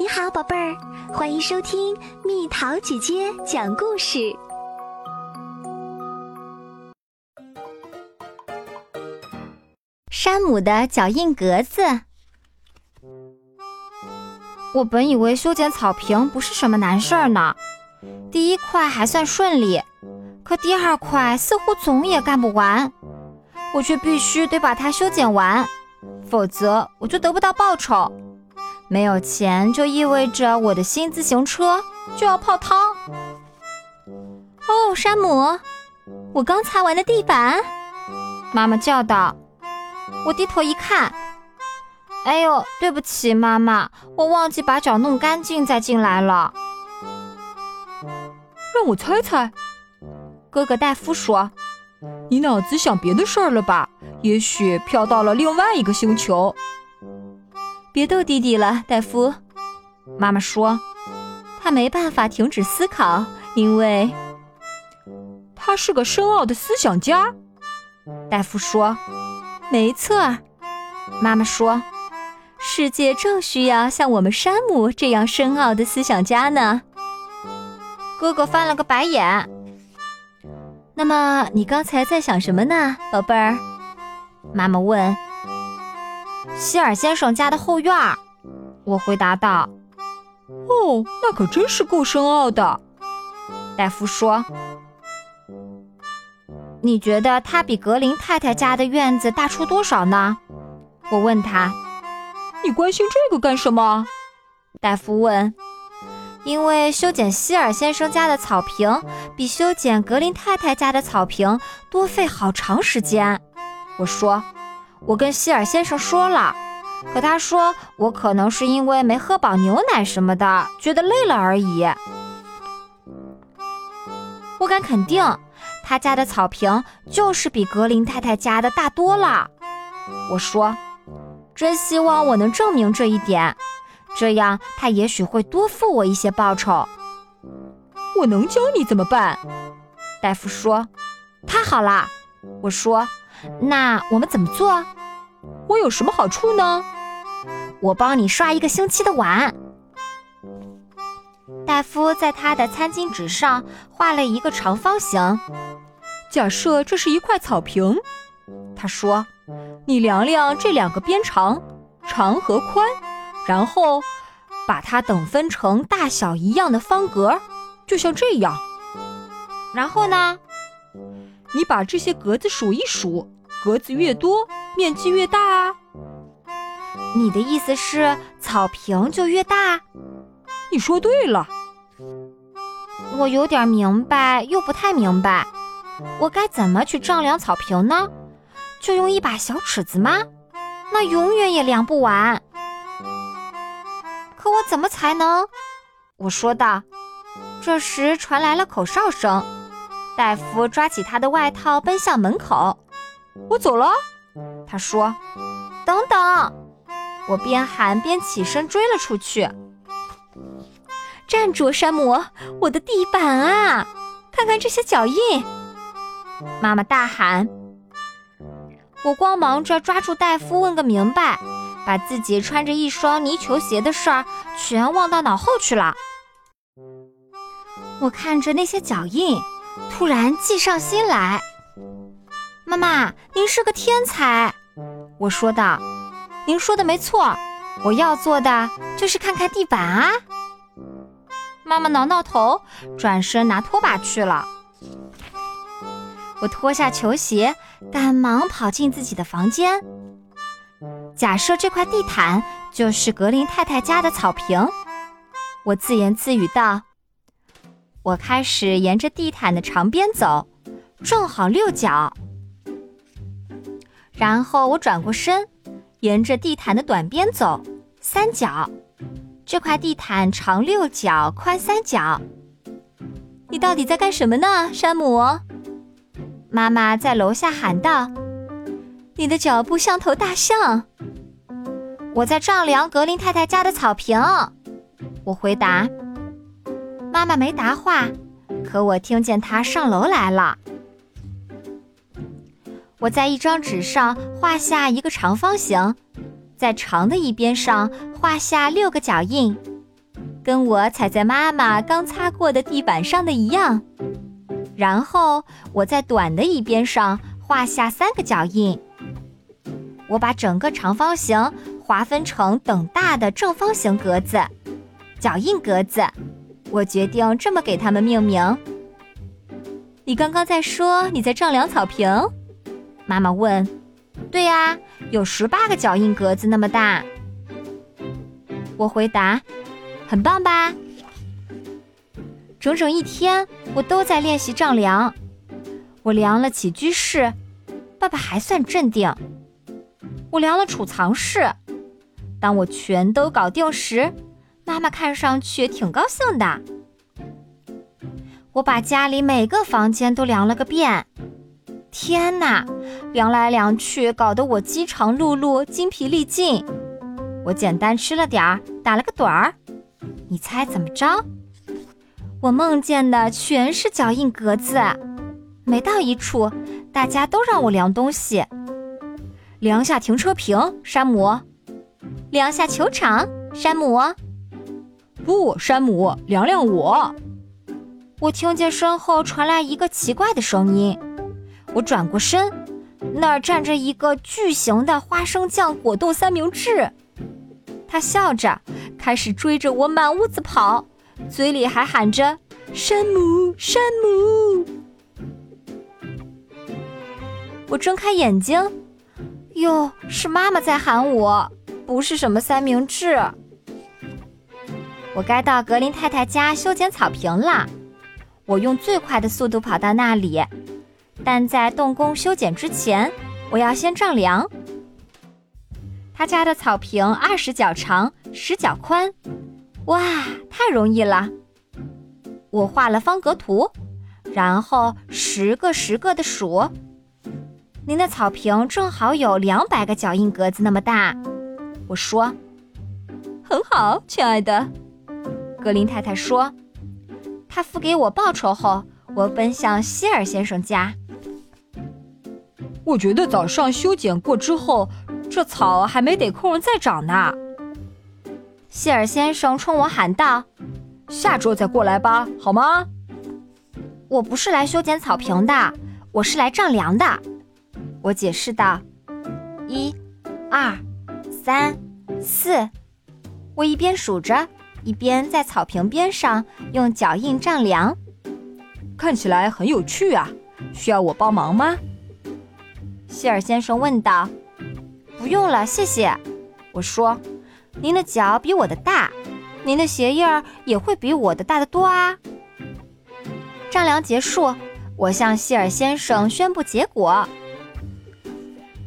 你好，宝贝儿，欢迎收听蜜桃姐姐讲故事。山姆的脚印格子。我本以为修剪草坪不是什么难事儿呢，第一块还算顺利，可第二块似乎总也干不完，我却必须得把它修剪完，否则我就得不到报酬。没有钱就意味着我的新自行车就要泡汤。哦，山姆，我刚擦完的地板，妈妈叫道。我低头一看，哎呦，对不起，妈妈，我忘记把脚弄干净再进来了。让我猜猜，哥哥戴夫说：“你脑子想别的事儿了吧？也许飘到了另外一个星球。”别逗弟弟了，戴夫。妈妈说：“他没办法停止思考，因为他是个深奥的思想家。”戴夫说：“没错。”妈妈说：“世界正需要像我们山姆这样深奥的思想家呢。”哥哥翻了个白眼。那么你刚才在想什么呢，宝贝儿？妈妈问。希尔先生家的后院，我回答道：“哦，那可真是够深奥的。”戴夫说：“你觉得它比格林太太家的院子大出多少呢？”我问他：“你关心这个干什么？”戴夫问：“因为修剪希尔先生家的草坪比修剪格林太太家的草坪多费好长时间。”我说。我跟希尔先生说了，可他说我可能是因为没喝饱牛奶什么的，觉得累了而已。我敢肯定，他家的草坪就是比格林太太家的大多了。我说，真希望我能证明这一点，这样他也许会多付我一些报酬。我能教你怎么办？大夫说，太好啦。我说。那我们怎么做？我有什么好处呢？我帮你刷一个星期的碗。戴夫在他的餐巾纸上画了一个长方形。假设这是一块草坪，他说：“你量量这两个边长，长和宽，然后把它等分成大小一样的方格，就像这样。然后呢？”你把这些格子数一数，格子越多，面积越大啊。你的意思是草坪就越大？你说对了。我有点明白，又不太明白。我该怎么去丈量草坪呢？就用一把小尺子吗？那永远也量不完。可我怎么才能？我说道。这时传来了口哨声。戴夫抓起他的外套，奔向门口。我走了，他说：“等等！”我边喊边起身追了出去。站住，山姆！我的地板啊，看看这些脚印！妈妈大喊。我光忙着抓住戴夫问个明白，把自己穿着一双泥球鞋的事儿全忘到脑后去了。我看着那些脚印。突然计上心来，妈妈，您是个天才，我说道。您说的没错，我要做的就是看看地板啊。妈妈挠挠头，转身拿拖把去了。我脱下球鞋，赶忙跑进自己的房间。假设这块地毯就是格林太太家的草坪，我自言自语道。我开始沿着地毯的长边走，正好六角。然后我转过身，沿着地毯的短边走，三角。这块地毯长六角，宽三角。你到底在干什么呢，山姆？妈妈在楼下喊道：“你的脚步像头大象。”我在丈量格林太太家的草坪。我回答。妈妈没答话，可我听见她上楼来了。我在一张纸上画下一个长方形，在长的一边上画下六个脚印，跟我踩在妈妈刚擦过的地板上的一样。然后我在短的一边上画下三个脚印。我把整个长方形划分成等大的正方形格子，脚印格子。我决定这么给它们命名。你刚刚在说你在丈量草坪？妈妈问。对呀，有十八个脚印格子那么大。我回答：很棒吧？整整一天，我都在练习丈量。我量了起居室，爸爸还算镇定。我量了储藏室，当我全都搞定时，妈妈看上去挺高兴的。我把家里每个房间都量了个遍。天哪，量来量去，搞得我饥肠辘辘、精疲力尽。我简单吃了点儿，打了个盹儿。你猜怎么着？我梦见的全是脚印格子。每到一处，大家都让我量东西。量下停车坪，山姆；量下球场，山姆。不，山姆，凉凉我。我听见身后传来一个奇怪的声音。我转过身，那儿站着一个巨型的花生酱果冻三明治。他笑着，开始追着我满屋子跑，嘴里还喊着“山姆，山姆”。我睁开眼睛，哟，是妈妈在喊我，不是什么三明治。我该到格林太太家修剪草坪了。我用最快的速度跑到那里。但在动工修剪之前，我要先丈量。他家的草坪二十脚长，十脚宽，哇，太容易了！我画了方格图，然后十个十个的数。您的草坪正好有两百个脚印格子那么大。我说：“很好，亲爱的。”格林太太说：“他付给我报酬后，我奔向希尔先生家。”我觉得早上修剪过之后，这草还没得空再长呢。希尔先生冲我喊道：“下周再过来吧，好吗？”我不是来修剪草坪的，我是来丈量的。我解释道：“一、二、三、四。”我一边数着，一边在草坪边上用脚印丈量。看起来很有趣啊！需要我帮忙吗？希尔先生问道：“不用了，谢谢。”我说：“您的脚比我的大，您的鞋印儿也会比我的大得多啊。”丈量结束，我向希尔先生宣布结果。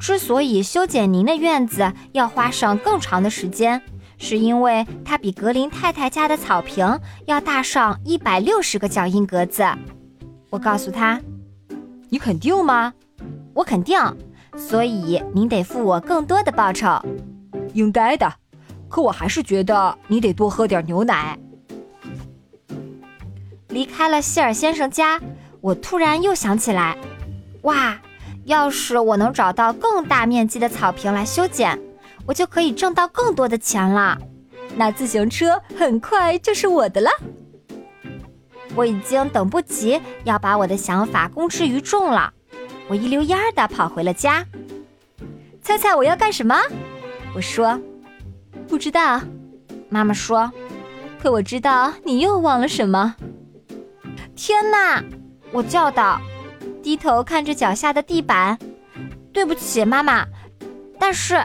之所以修剪您的院子要花上更长的时间，是因为它比格林太太家的草坪要大上一百六十个脚印格子。我告诉他：“你肯定吗？”我肯定，所以您得付我更多的报酬。应该的，可我还是觉得你得多喝点牛奶。离开了希尔先生家，我突然又想起来，哇，要是我能找到更大面积的草坪来修剪，我就可以挣到更多的钱了。那自行车很快就是我的了。我已经等不及要把我的想法公之于众了。我一溜烟儿的跑回了家，猜猜我要干什么？我说不知道。妈妈说，可我知道你又忘了什么。天哪！我叫道，低头看着脚下的地板。对不起，妈妈，但是